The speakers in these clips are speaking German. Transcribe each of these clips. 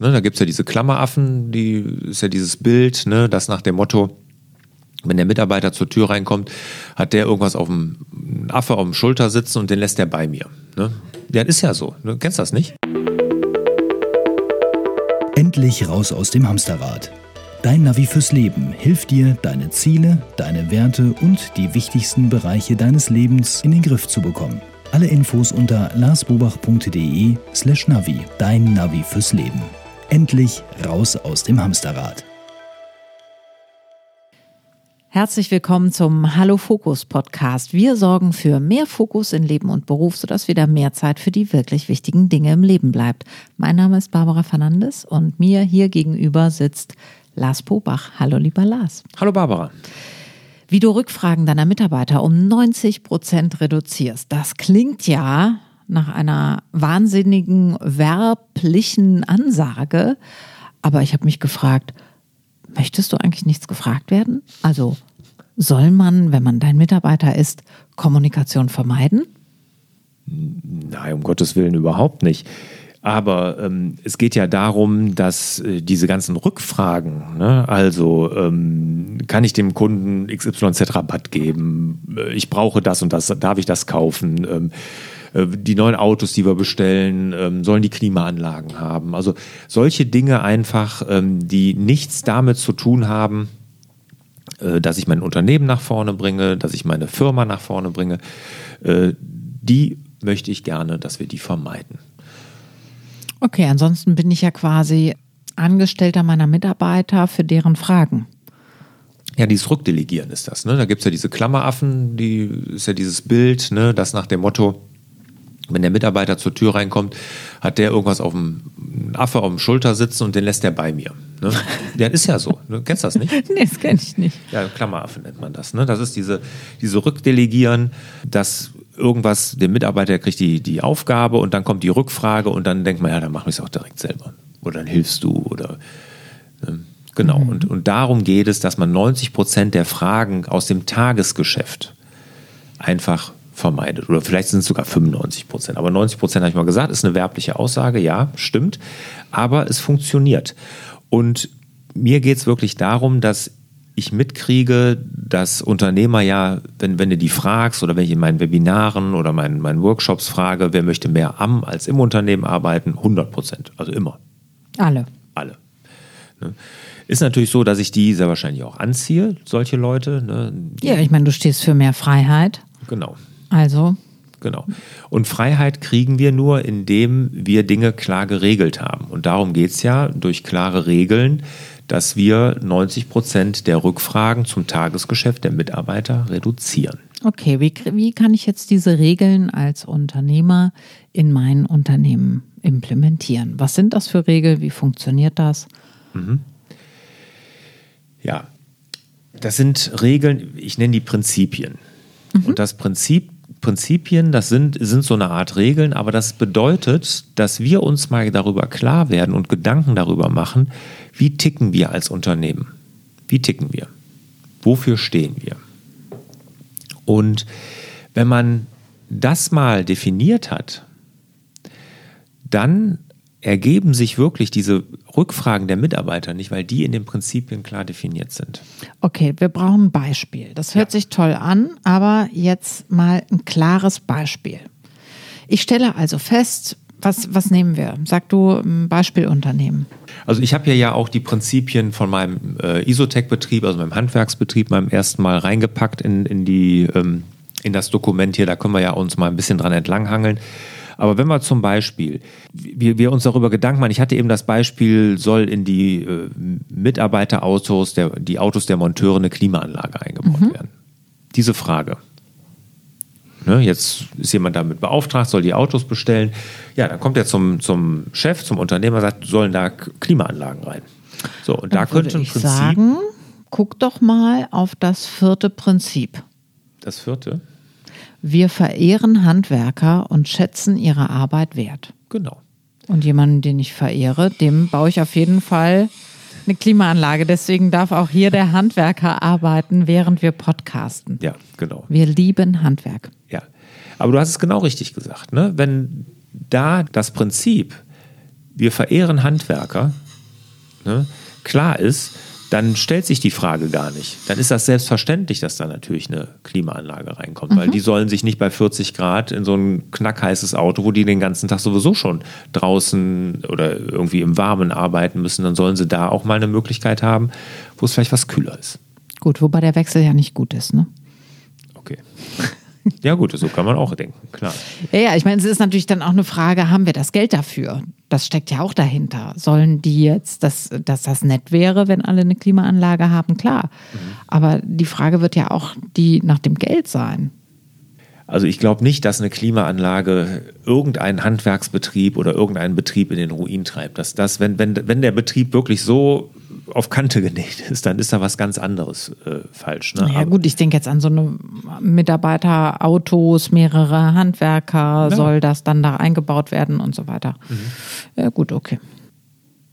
Ne, da gibt es ja diese Klammeraffen, die ist ja dieses Bild, ne, das nach dem Motto, wenn der Mitarbeiter zur Tür reinkommt, hat der irgendwas auf dem Affe auf dem Schulter sitzen und den lässt er bei mir. Ne? Ja, ist ja so. Du kennst das nicht? Endlich raus aus dem Hamsterrad. Dein Navi fürs Leben hilft dir, deine Ziele, deine Werte und die wichtigsten Bereiche deines Lebens in den Griff zu bekommen. Alle Infos unter larsbobach.de slash Navi. Dein Navi fürs Leben. Endlich raus aus dem Hamsterrad. Herzlich willkommen zum Hallo Fokus Podcast. Wir sorgen für mehr Fokus in Leben und Beruf, sodass wieder mehr Zeit für die wirklich wichtigen Dinge im Leben bleibt. Mein Name ist Barbara Fernandes und mir hier gegenüber sitzt Lars Pobach. Hallo lieber Lars. Hallo Barbara. Wie du Rückfragen deiner Mitarbeiter um 90 Prozent reduzierst, das klingt ja nach einer wahnsinnigen werblichen Ansage. Aber ich habe mich gefragt, möchtest du eigentlich nichts gefragt werden? Also soll man, wenn man dein Mitarbeiter ist, Kommunikation vermeiden? Nein, um Gottes Willen überhaupt nicht. Aber ähm, es geht ja darum, dass äh, diese ganzen Rückfragen, ne, also ähm, kann ich dem Kunden XYZ Rabatt geben, äh, ich brauche das und das, darf ich das kaufen, ähm, äh, die neuen Autos, die wir bestellen, ähm, sollen die Klimaanlagen haben. Also solche Dinge einfach, ähm, die nichts damit zu tun haben, äh, dass ich mein Unternehmen nach vorne bringe, dass ich meine Firma nach vorne bringe, äh, die möchte ich gerne, dass wir die vermeiden. Okay, ansonsten bin ich ja quasi Angestellter meiner Mitarbeiter für deren Fragen. Ja, dieses Rückdelegieren ist das. Ne? Da gibt es ja diese Klammeraffen, die ist ja dieses Bild, ne? das nach dem Motto, wenn der Mitarbeiter zur Tür reinkommt, hat der irgendwas auf dem Affe auf dem Schulter sitzen und den lässt er bei mir. Ne? Ja, ist ja so. Du kennst das nicht? nee, das kenne ich nicht. Ja, Klammeraffe nennt man das. Ne? Das ist diese, diese Rückdelegieren, dass irgendwas, der Mitarbeiter kriegt die, die Aufgabe und dann kommt die Rückfrage und dann denkt man, ja, dann mache ich es auch direkt selber. Oder dann hilfst du oder ne? genau. Mhm. Und, und darum geht es, dass man 90 Prozent der Fragen aus dem Tagesgeschäft einfach vermeidet. Oder vielleicht sind es sogar 95 Prozent. Aber 90 Prozent, habe ich mal gesagt, ist eine werbliche Aussage. Ja, stimmt. Aber es funktioniert. Und mir geht es wirklich darum, dass ich mitkriege, dass Unternehmer ja, wenn, wenn du die fragst oder wenn ich in meinen Webinaren oder meinen, meinen Workshops frage, wer möchte mehr am als im Unternehmen arbeiten, 100 Prozent. Also immer. Alle. Alle. Ne? Ist natürlich so, dass ich die sehr wahrscheinlich auch anziehe, solche Leute. Ne? Ja, ich meine, du stehst für mehr Freiheit. Genau. Also. Genau. Und Freiheit kriegen wir nur, indem wir Dinge klar geregelt haben. Und darum geht es ja durch klare Regeln, dass wir 90 Prozent der Rückfragen zum Tagesgeschäft der Mitarbeiter reduzieren. Okay, wie, wie kann ich jetzt diese Regeln als Unternehmer in mein Unternehmen implementieren? Was sind das für Regeln? Wie funktioniert das? Mhm. Ja, das sind Regeln, ich nenne die Prinzipien. Mhm. Und das Prinzip Prinzipien, das sind, sind so eine Art Regeln, aber das bedeutet, dass wir uns mal darüber klar werden und Gedanken darüber machen, wie ticken wir als Unternehmen? Wie ticken wir? Wofür stehen wir? Und wenn man das mal definiert hat, dann ergeben sich wirklich diese Rückfragen der Mitarbeiter nicht, weil die in den Prinzipien klar definiert sind. Okay, wir brauchen ein Beispiel. Das hört ja. sich toll an, aber jetzt mal ein klares Beispiel. Ich stelle also fest, was, was nehmen wir? Sag du ein Beispielunternehmen. Also ich habe hier ja auch die Prinzipien von meinem äh, Isotech-Betrieb, also meinem Handwerksbetrieb, meinem ersten Mal reingepackt in, in, die, ähm, in das Dokument hier. Da können wir ja uns mal ein bisschen dran entlanghangeln. Aber wenn wir zum Beispiel, wir, wir uns darüber Gedanken machen, ich hatte eben das Beispiel, soll in die äh, Mitarbeiterautos, der, die Autos der Monteure eine Klimaanlage eingebaut mhm. werden. Diese Frage. Ne, jetzt ist jemand damit beauftragt, soll die Autos bestellen. Ja, dann kommt er zum, zum Chef, zum Unternehmer, sagt, sollen da Klimaanlagen rein. So, und da könnte ein Prinzip. Sagen, guck doch mal auf das vierte Prinzip. Das vierte? Wir verehren Handwerker und schätzen ihre Arbeit wert. Genau. Und jemanden, den ich verehre, dem baue ich auf jeden Fall eine Klimaanlage. Deswegen darf auch hier der Handwerker arbeiten, während wir podcasten. Ja, genau. Wir lieben Handwerk. Ja. Aber du hast es genau richtig gesagt. Ne? Wenn da das Prinzip wir verehren Handwerker, ne, klar ist, dann stellt sich die Frage gar nicht. Dann ist das selbstverständlich, dass da natürlich eine Klimaanlage reinkommt, mhm. weil die sollen sich nicht bei 40 Grad in so ein knackheißes Auto, wo die den ganzen Tag sowieso schon draußen oder irgendwie im Warmen arbeiten müssen, dann sollen sie da auch mal eine Möglichkeit haben, wo es vielleicht was kühler ist. Gut, wobei der Wechsel ja nicht gut ist, ne? Okay. Ja, gut, so kann man auch denken, klar. Ja, ja, ich meine, es ist natürlich dann auch eine Frage, haben wir das Geld dafür? Das steckt ja auch dahinter. Sollen die jetzt, dass, dass das nett wäre, wenn alle eine Klimaanlage haben? Klar. Mhm. Aber die Frage wird ja auch die nach dem Geld sein. Also ich glaube nicht, dass eine Klimaanlage irgendeinen Handwerksbetrieb oder irgendeinen Betrieb in den Ruin treibt. Dass das, wenn, wenn, wenn der Betrieb wirklich so auf Kante genäht ist, dann ist da was ganz anderes äh, falsch. Ne? Ja gut, ich denke jetzt an so eine Mitarbeiterautos, mehrere Handwerker, ja. soll das dann da eingebaut werden und so weiter. Mhm. Ja gut, okay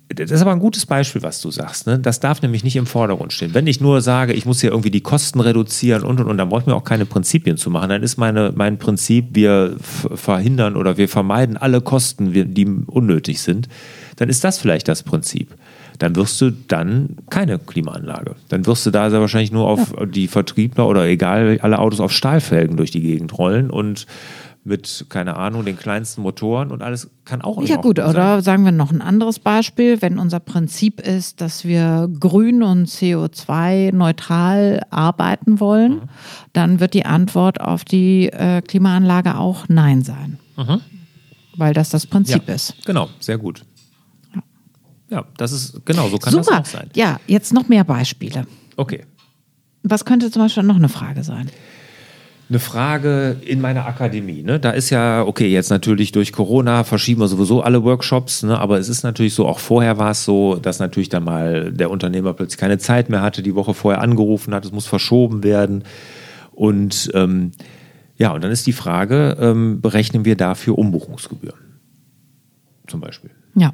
das ist aber ein gutes Beispiel, was du sagst. Ne? Das darf nämlich nicht im Vordergrund stehen. Wenn ich nur sage, ich muss hier irgendwie die Kosten reduzieren und und und, dann brauche ich mir auch keine Prinzipien zu machen. Dann ist meine, mein Prinzip, wir verhindern oder wir vermeiden alle Kosten, die unnötig sind. Dann ist das vielleicht das Prinzip. Dann wirst du dann keine Klimaanlage. Dann wirst du da sehr wahrscheinlich nur auf ja. die Vertriebler oder egal, alle Autos auf Stahlfelgen durch die Gegend rollen und mit, keine Ahnung, den kleinsten Motoren und alles kann auch Ja gut, sein. oder sagen wir noch ein anderes Beispiel, wenn unser Prinzip ist, dass wir grün und CO2-neutral arbeiten wollen, mhm. dann wird die Antwort auf die äh, Klimaanlage auch Nein sein. Mhm. Weil das das Prinzip ja, ist. Genau, sehr gut. Ja. das ist, genau, so kann Super. das auch sein. Ja, jetzt noch mehr Beispiele. Okay. Was könnte zum Beispiel noch eine Frage sein? eine Frage in meiner Akademie. Ne? Da ist ja, okay, jetzt natürlich durch Corona verschieben wir sowieso alle Workshops, ne? aber es ist natürlich so, auch vorher war es so, dass natürlich dann mal der Unternehmer plötzlich keine Zeit mehr hatte, die Woche vorher angerufen hat, es muss verschoben werden. Und ähm, ja, und dann ist die Frage, ähm, berechnen wir dafür Umbuchungsgebühren? Zum Beispiel. Ja.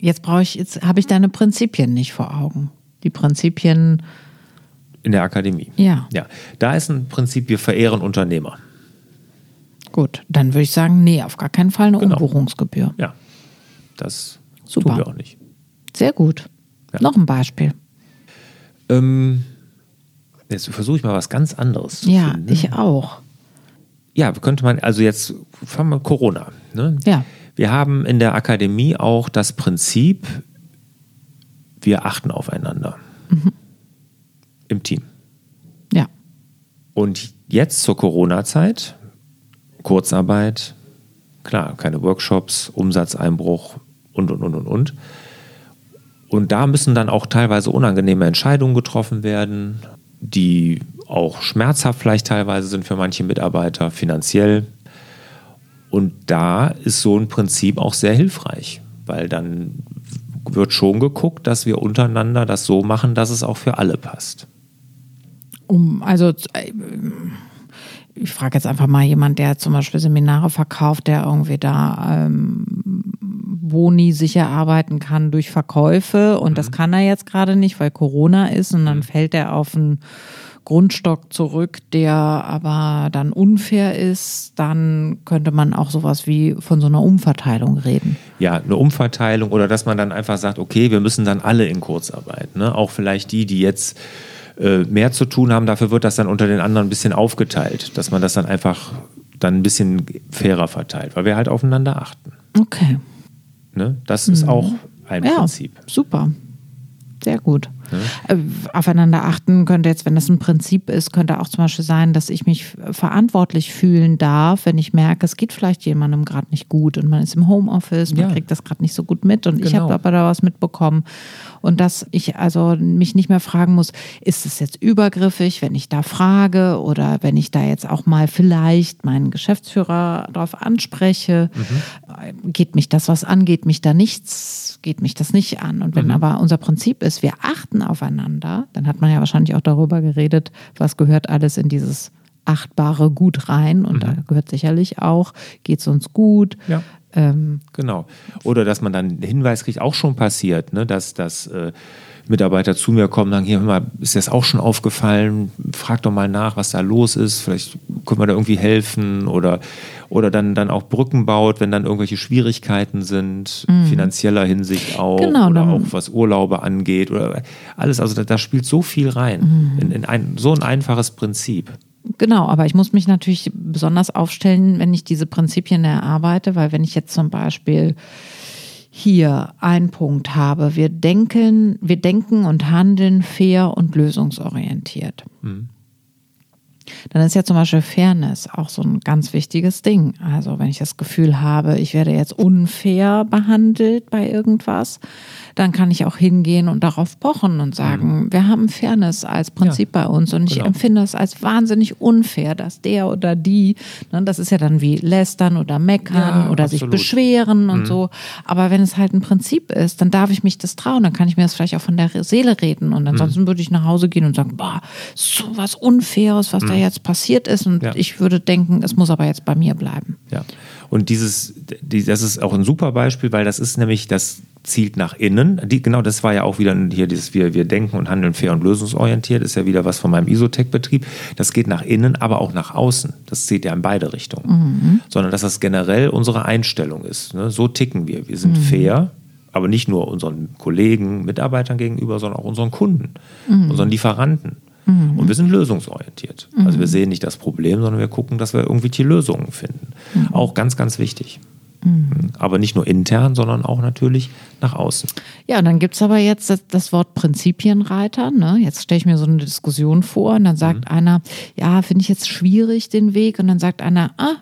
Jetzt brauche ich, jetzt habe ich deine Prinzipien nicht vor Augen. Die Prinzipien in der Akademie. Ja. Ja. Da ist ein Prinzip, wir verehren Unternehmer. Gut, dann würde ich sagen, nee, auf gar keinen Fall eine genau. Umbuchungsgebühr. Ja. Das Super. tun wir auch nicht. Sehr gut. Ja. Noch ein Beispiel. Ähm, jetzt versuche ich mal was ganz anderes zu ja, finden. Ja, ich auch. Ja, könnte man, also jetzt fangen wir Corona. Ne? Ja. Wir haben in der Akademie auch das Prinzip, wir achten aufeinander. Mhm im Team. Ja. Und jetzt zur Corona-Zeit, Kurzarbeit, klar, keine Workshops, Umsatzeinbruch und, und, und, und, und. Und da müssen dann auch teilweise unangenehme Entscheidungen getroffen werden, die auch schmerzhaft vielleicht teilweise sind für manche Mitarbeiter, finanziell. Und da ist so ein Prinzip auch sehr hilfreich, weil dann wird schon geguckt, dass wir untereinander das so machen, dass es auch für alle passt um, also äh, ich frage jetzt einfach mal jemand, der zum Beispiel Seminare verkauft, der irgendwie da ähm, Boni sicher arbeiten kann durch Verkäufe und mhm. das kann er jetzt gerade nicht, weil Corona ist und dann mhm. fällt er auf einen Grundstock zurück, der aber dann unfair ist, dann könnte man auch sowas wie von so einer Umverteilung reden. Ja, eine Umverteilung oder dass man dann einfach sagt, okay, wir müssen dann alle in Kurzarbeit, ne? auch vielleicht die, die jetzt äh, mehr zu tun haben. Dafür wird das dann unter den anderen ein bisschen aufgeteilt, dass man das dann einfach dann ein bisschen fairer verteilt, weil wir halt aufeinander achten. Okay. Ne? Das ist mhm. auch ein ja, Prinzip. Super. Sehr gut. Äh, aufeinander achten könnte jetzt, wenn das ein Prinzip ist, könnte auch zum Beispiel sein, dass ich mich verantwortlich fühlen darf, wenn ich merke, es geht vielleicht jemandem gerade nicht gut und man ist im Homeoffice, man ja. kriegt das gerade nicht so gut mit und genau. ich habe aber da was mitbekommen und dass ich also mich nicht mehr fragen muss, ist es jetzt übergriffig, wenn ich da frage oder wenn ich da jetzt auch mal vielleicht meinen Geschäftsführer darauf anspreche, mhm. geht mich das was an, geht mich da nichts, geht mich das nicht an und wenn mhm. aber unser Prinzip ist, wir achten aufeinander, dann hat man ja wahrscheinlich auch darüber geredet, was gehört alles in dieses achtbare Gut rein und mhm. da gehört sicherlich auch, geht es uns gut, ja. Ähm, genau. Oder dass man dann einen Hinweis kriegt, auch schon passiert, ne? dass, dass äh, Mitarbeiter zu mir kommen und sagen, hier, mal, ist das auch schon aufgefallen? Frag doch mal nach, was da los ist. Vielleicht können wir da irgendwie helfen oder oder dann, dann auch Brücken baut, wenn dann irgendwelche Schwierigkeiten sind, finanzieller Hinsicht auch, Mhm. Genau, oder auch was Urlaube angeht oder alles. Also da, da spielt so viel rein Mhm. in, in ein, so ein einfaches Prinzip. Genau, aber ich muss mich natürlich besonders aufstellen, wenn ich diese Prinzipien erarbeite, weil wenn ich jetzt zum Beispiel hier einen Punkt habe, wir denken, wir denken und handeln fair und lösungsorientiert. Dann ist ja zum Beispiel Fairness auch so ein ganz wichtiges Ding. Also wenn ich das Gefühl habe, ich werde jetzt unfair behandelt bei irgendwas, dann kann ich auch hingehen und darauf pochen und sagen, wir haben Fairness als Prinzip bei uns und ich genau. empfinde es als wahnsinnig unfair, dass der oder die, ne, das ist ja dann wie lästern oder meckern Ja, oder sich absolut. beschweren und so. Aber wenn es halt ein Prinzip ist, dann darf ich mich das trauen, dann kann ich mir das vielleicht auch von der Seele reden und ansonsten würde ich nach Hause gehen und sagen, boah, so was Unfaires, was da jetzt passiert ist und Ja. ich würde denken, es muss aber jetzt bei mir bleiben. Ja. Und dieses, die, das ist auch ein super Beispiel, weil das ist nämlich, das zielt nach innen. Die, genau, das war ja auch wieder hier dieses, wir, wir denken und handeln fair und lösungsorientiert, ist ja wieder was von meinem Isotech-Betrieb. Das geht nach innen, aber auch nach außen. Das zählt ja in beide Richtungen. Sondern dass das generell unsere Einstellung ist. Ne? So ticken wir. Wir sind fair, aber nicht nur unseren Kollegen, Mitarbeitern gegenüber, sondern auch unseren Kunden, unseren Lieferanten. Und wir sind lösungsorientiert. Also wir sehen nicht das Problem, sondern wir gucken, dass wir irgendwie die Lösungen finden. Auch ganz, ganz wichtig. Aber nicht nur intern, sondern auch natürlich nach außen. Ja, und dann gibt's aber jetzt das, das Wort Prinzipienreiter. Ne? Jetzt stelle ich mir so eine Diskussion vor und dann sagt einer, ja, finde ich jetzt schwierig den Weg. Und dann sagt einer, ah,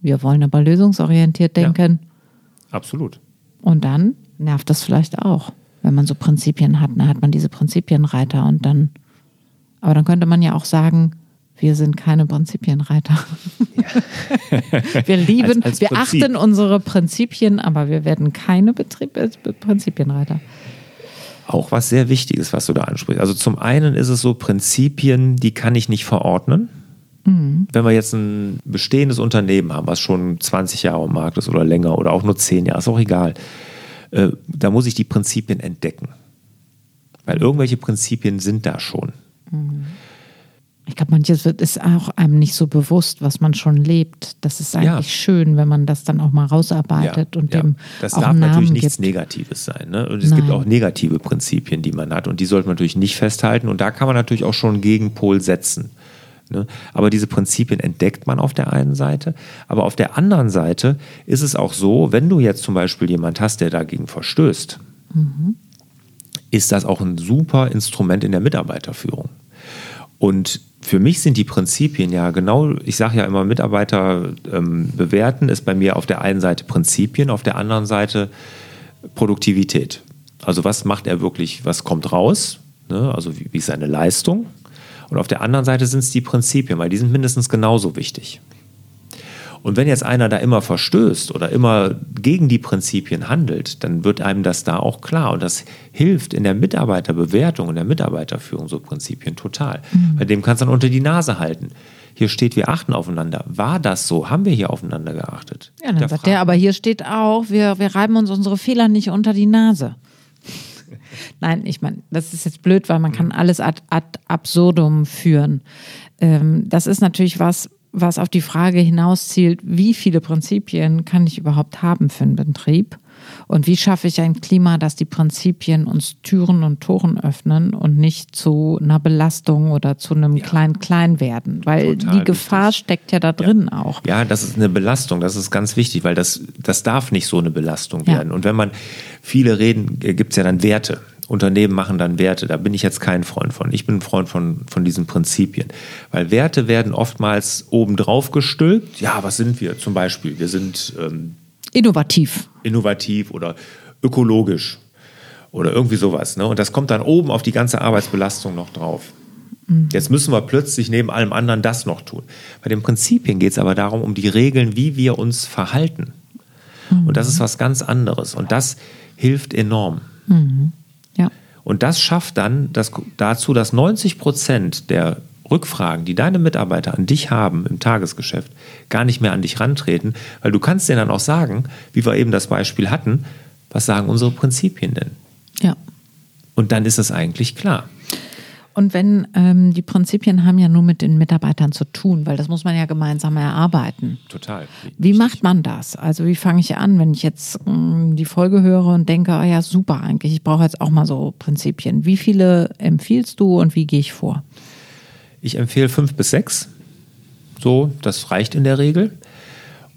wir wollen aber lösungsorientiert Ja. denken. Absolut. Und dann nervt das vielleicht auch, wenn man so Prinzipien hat. Dann hat man diese Prinzipienreiter und dann, aber dann könnte man ja auch sagen, wir sind keine Prinzipienreiter. wir lieben, Als- als wir achten unsere Prinzipien, aber wir werden keine Betrieb, äh, Prinzipienreiter. Auch was sehr Wichtiges, was du da ansprichst. Also zum einen ist es so, Prinzipien, die kann ich nicht verordnen. Wenn wir jetzt ein bestehendes Unternehmen haben, was schon 20 Jahre am Markt ist oder länger oder auch nur 10 Jahre, ist auch egal. Äh, da muss ich die Prinzipien entdecken. Weil irgendwelche Prinzipien sind da schon. Ich glaube, manches wird ist auch einem nicht so bewusst, was man schon lebt. Das ist eigentlich Ja. schön, wenn man das dann auch mal rausarbeitet und dem das auch darf Namen natürlich nichts gibt. Negatives sein. Ne? Und es gibt Nein. auch negative Prinzipien, die man hat. Und die sollte man natürlich nicht festhalten. Und da kann man natürlich auch schon einen Gegenpol setzen. Ne? Aber diese Prinzipien entdeckt man auf der einen Seite. Aber auf der anderen Seite ist es auch so, wenn du jetzt zum Beispiel jemand hast, der dagegen verstößt, ist das auch ein super Instrument in der Mitarbeiterführung. Und für mich sind die Prinzipien ja genau, ich sage ja immer, Mitarbeiter ähm, bewerten ist bei mir auf der einen Seite Prinzipien, auf der anderen Seite Produktivität. Also was macht er wirklich, was kommt raus, ne? also wie, wie ist seine Leistung. Und auf der anderen Seite sind es die Prinzipien, weil die sind mindestens genauso wichtig. Und wenn jetzt einer da immer verstößt oder immer gegen die Prinzipien handelt, dann wird einem das da auch klar. Und das hilft in der Mitarbeiterbewertung, in der Mitarbeiterführung so Prinzipien total. Bei dem kannst du dann unter die Nase halten. Hier steht, wir achten aufeinander. War das so? Haben wir hier aufeinander geachtet? Ja, dann sagt Hinterfragen. der, aber hier steht auch, wir, wir reiben uns unsere Fehler nicht unter die Nase. Nein, ich meine, das ist jetzt blöd, weil man kann alles ad, ad absurdum führen. Ähm, das ist natürlich was, was auf die Frage hinauszielt, wie viele Prinzipien kann ich überhaupt haben für einen Betrieb? Und wie schaffe ich ein Klima, dass die Prinzipien uns Türen und Toren öffnen und nicht zu einer Belastung oder zu einem Klein-Klein werden? Weil Total die Gefahr wichtig. steckt ja da drin auch. Ja, das ist eine Belastung, das ist ganz wichtig, weil das, das darf nicht so eine Belastung Ja. werden. Und wenn man viele reden, gibt es ja dann Werte. Unternehmen machen dann Werte. Da bin ich jetzt kein Freund von. Ich bin ein Freund von, von diesen Prinzipien. Weil Werte werden oftmals obendrauf gestülpt. Ja, was sind wir? Zum Beispiel, wir sind ähm, Innovativ. innovativ oder ökologisch oder irgendwie sowas. Ne? Und das kommt dann oben auf die ganze Arbeitsbelastung noch drauf. Jetzt müssen wir plötzlich neben allem anderen das noch tun. Bei den Prinzipien geht es aber darum, um die Regeln, wie wir uns verhalten. Und das ist was ganz anderes. Und das hilft enorm. Ja. Und das schafft dann das, dazu, dass 90 Prozent der Rückfragen, die deine Mitarbeiter an dich haben im Tagesgeschäft, gar nicht mehr an dich rantreten, weil du kannst denen dann auch sagen, wie wir eben das Beispiel hatten, was sagen unsere Prinzipien denn? Ja. Und dann ist es eigentlich klar. Und wenn ähm, die Prinzipien haben ja nur mit den Mitarbeitern zu tun, weil das muss man ja gemeinsam erarbeiten. Total. Wie macht man das? Also wie fange ich an, wenn ich jetzt ähm, die Folge höre und denke, oh ja, super eigentlich, ich brauche jetzt auch mal so Prinzipien. Wie viele empfiehlst du und wie gehe ich vor? Ich empfehle fünf bis sechs. So, das reicht in der Regel.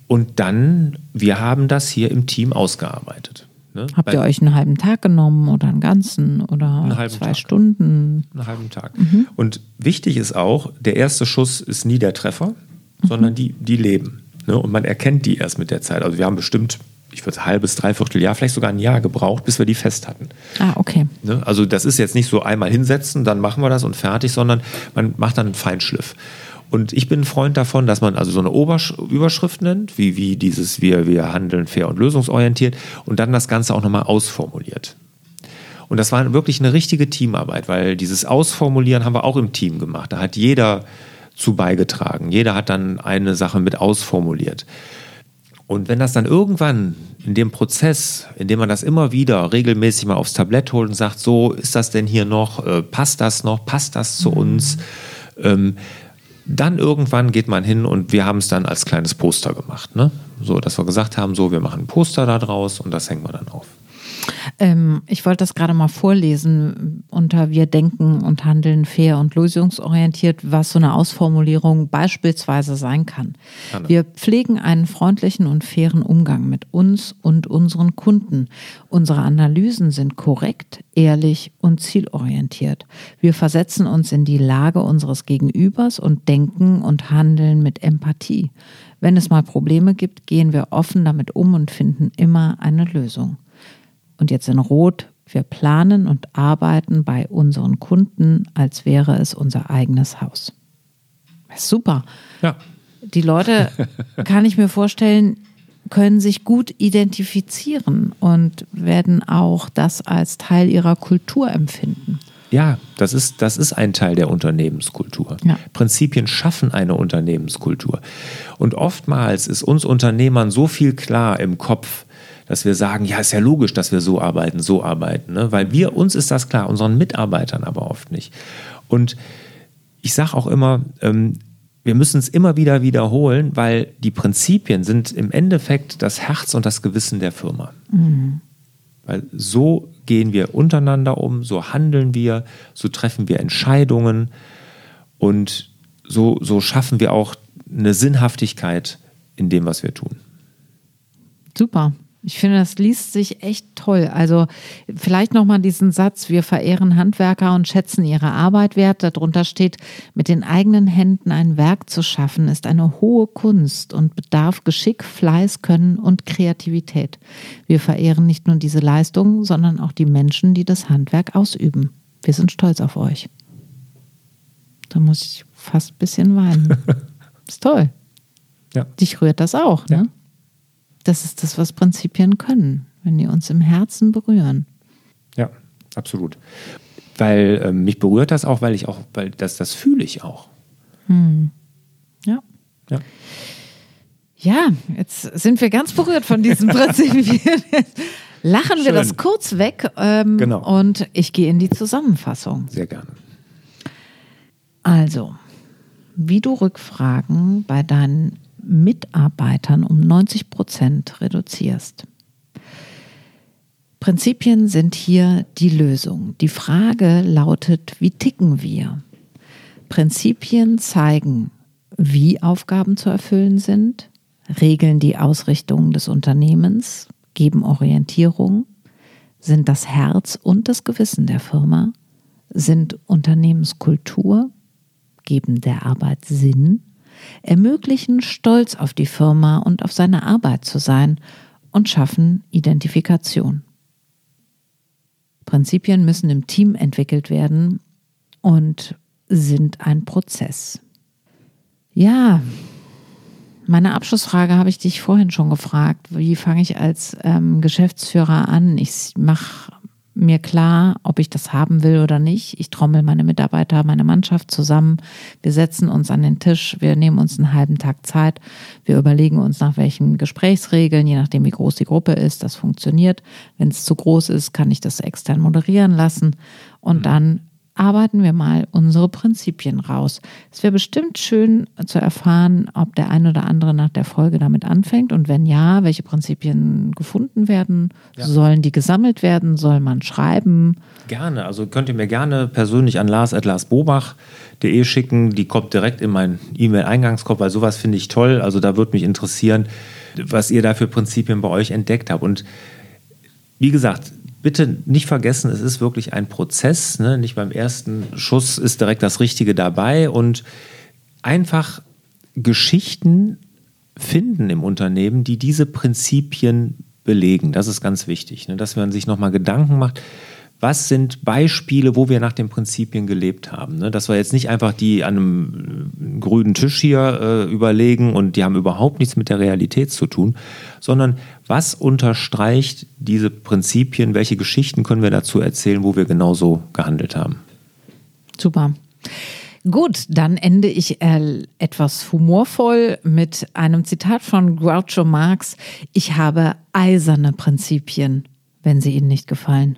Und dann, wir haben das hier im Team ausgearbeitet. Ne? Habt Bei, ihr euch einen halben Tag genommen oder einen ganzen oder zwei Tag. Stunden? Einen halben Tag. Mhm. Und wichtig ist auch, der erste Schuss ist nie der Treffer, mhm. sondern die, die leben. Ne? Und man erkennt die erst mit der Zeit. Also wir haben bestimmt, ich würde ein halbes, dreiviertel Jahr, vielleicht sogar ein Jahr gebraucht, bis wir die fest hatten. Ah, okay. Ne? Also das ist jetzt nicht so einmal hinsetzen, dann machen wir das und fertig, sondern man macht dann einen Feinschliff. Und ich bin ein Freund davon, dass man also so eine Obersch Überschrift nennt, wie, wie dieses wir, wir handeln fair und lösungsorientiert und dann das Ganze auch nochmal ausformuliert. Und das war wirklich eine richtige Teamarbeit, weil dieses Ausformulieren haben wir auch im Team gemacht. Da hat jeder zu beigetragen. Jeder hat dann eine Sache mit ausformuliert. Und wenn das dann irgendwann in dem Prozess, in dem man das immer wieder regelmäßig mal aufs Tablett holt und sagt, so ist das denn hier noch, äh, passt das noch, passt das zu uns, ähm, dann irgendwann geht man hin und wir haben es dann als kleines Poster gemacht. Ne? So, dass wir gesagt haben, so, wir machen ein Poster da draus und das hängen wir dann auf. Ähm, ich wollte das gerade mal vorlesen unter Wir denken und handeln fair und lösungsorientiert, was so eine Ausformulierung beispielsweise sein kann. Gerne. Wir pflegen einen freundlichen und fairen Umgang mit uns und unseren Kunden. Unsere Analysen sind korrekt, ehrlich und zielorientiert. Wir versetzen uns in die Lage unseres Gegenübers und denken und handeln mit Empathie. Wenn es mal Probleme gibt, gehen wir offen damit um und finden immer eine Lösung und jetzt in Rot, wir planen und arbeiten bei unseren Kunden, als wäre es unser eigenes Haus. Super. Ja. Die Leute, kann ich mir vorstellen, können sich gut identifizieren und werden auch das als Teil ihrer Kultur empfinden. Ja, das ist, das ist ein Teil der Unternehmenskultur. Ja. Prinzipien schaffen eine Unternehmenskultur. Und oftmals ist uns Unternehmern so viel klar im Kopf, dass wir sagen, ja, ist ja logisch, dass wir so arbeiten, so arbeiten. Ne? Weil wir, uns ist das klar, unseren Mitarbeitern aber oft nicht. Und ich sage auch immer, ähm, wir müssen es immer wieder wiederholen, weil die Prinzipien sind im Endeffekt das Herz und das Gewissen der Firma. Mhm. Weil so gehen wir untereinander um, so handeln wir, so treffen wir Entscheidungen und so, so schaffen wir auch eine Sinnhaftigkeit in dem, was wir tun. Super. Ich finde, das liest sich echt toll. Also vielleicht nochmal diesen Satz, wir verehren Handwerker und schätzen ihre Arbeit wert. Darunter steht, mit den eigenen Händen ein Werk zu schaffen, ist eine hohe Kunst und bedarf Geschick, Fleiß, Können und Kreativität. Wir verehren nicht nur diese Leistung, sondern auch die Menschen, die das Handwerk ausüben. Wir sind stolz auf euch. Da muss ich fast ein bisschen weinen. ist toll. Ja. Dich rührt das auch, ne? Das ist das, was Prinzipien können, wenn die uns im Herzen berühren. Ja, absolut. Weil äh, mich berührt das auch, weil ich auch, weil das, das fühle ich auch. Hm. Ja. Ja. Ja, jetzt sind wir ganz berührt von diesen Prinzipien. Lachen Schön. wir das kurz weg ähm, genau. und ich gehe in die Zusammenfassung. Sehr gerne. Also, wie du Rückfragen bei deinen Mitarbeitern um 90 Prozent reduzierst. Prinzipien sind hier die Lösung. Die Frage lautet, wie ticken wir? Prinzipien zeigen, wie Aufgaben zu erfüllen sind, regeln die Ausrichtung des Unternehmens, geben Orientierung, sind das Herz und das Gewissen der Firma, sind Unternehmenskultur, geben der Arbeit Sinn ermöglichen, stolz auf die Firma und auf seine Arbeit zu sein und schaffen Identifikation. Prinzipien müssen im Team entwickelt werden und sind ein Prozess. Ja, meine Abschlussfrage habe ich dich vorhin schon gefragt. Wie fange ich als ähm, Geschäftsführer an? Ich mache mir klar, ob ich das haben will oder nicht. Ich trommel meine Mitarbeiter, meine Mannschaft zusammen. Wir setzen uns an den Tisch. Wir nehmen uns einen halben Tag Zeit. Wir überlegen uns nach welchen Gesprächsregeln, je nachdem wie groß die Gruppe ist, das funktioniert. Wenn es zu groß ist, kann ich das extern moderieren lassen. Und mhm. dann arbeiten wir mal unsere Prinzipien raus. Es wäre bestimmt schön zu erfahren, ob der ein oder andere nach der Folge damit anfängt und wenn ja, welche Prinzipien gefunden werden. Ja. Sollen die gesammelt werden? Soll man schreiben? Gerne. Also könnt ihr mir gerne persönlich an lars.larsbobach.de schicken. Die kommt direkt in meinen E-Mail-Eingangskorb, weil sowas finde ich toll. Also da würde mich interessieren, was ihr da für Prinzipien bei euch entdeckt habt. Und wie gesagt, bitte nicht vergessen, es ist wirklich ein Prozess. Ne? Nicht beim ersten Schuss ist direkt das Richtige dabei und einfach Geschichten finden im Unternehmen, die diese Prinzipien belegen. Das ist ganz wichtig, ne? dass man sich nochmal Gedanken macht was sind Beispiele, wo wir nach den Prinzipien gelebt haben. Ne? Dass wir jetzt nicht einfach die an einem äh, grünen Tisch hier äh, überlegen und die haben überhaupt nichts mit der Realität zu tun, sondern was unterstreicht diese Prinzipien, welche Geschichten können wir dazu erzählen, wo wir genauso gehandelt haben. Super. Gut, dann ende ich äh, etwas humorvoll mit einem Zitat von Groucho Marx. Ich habe eiserne Prinzipien, wenn sie Ihnen nicht gefallen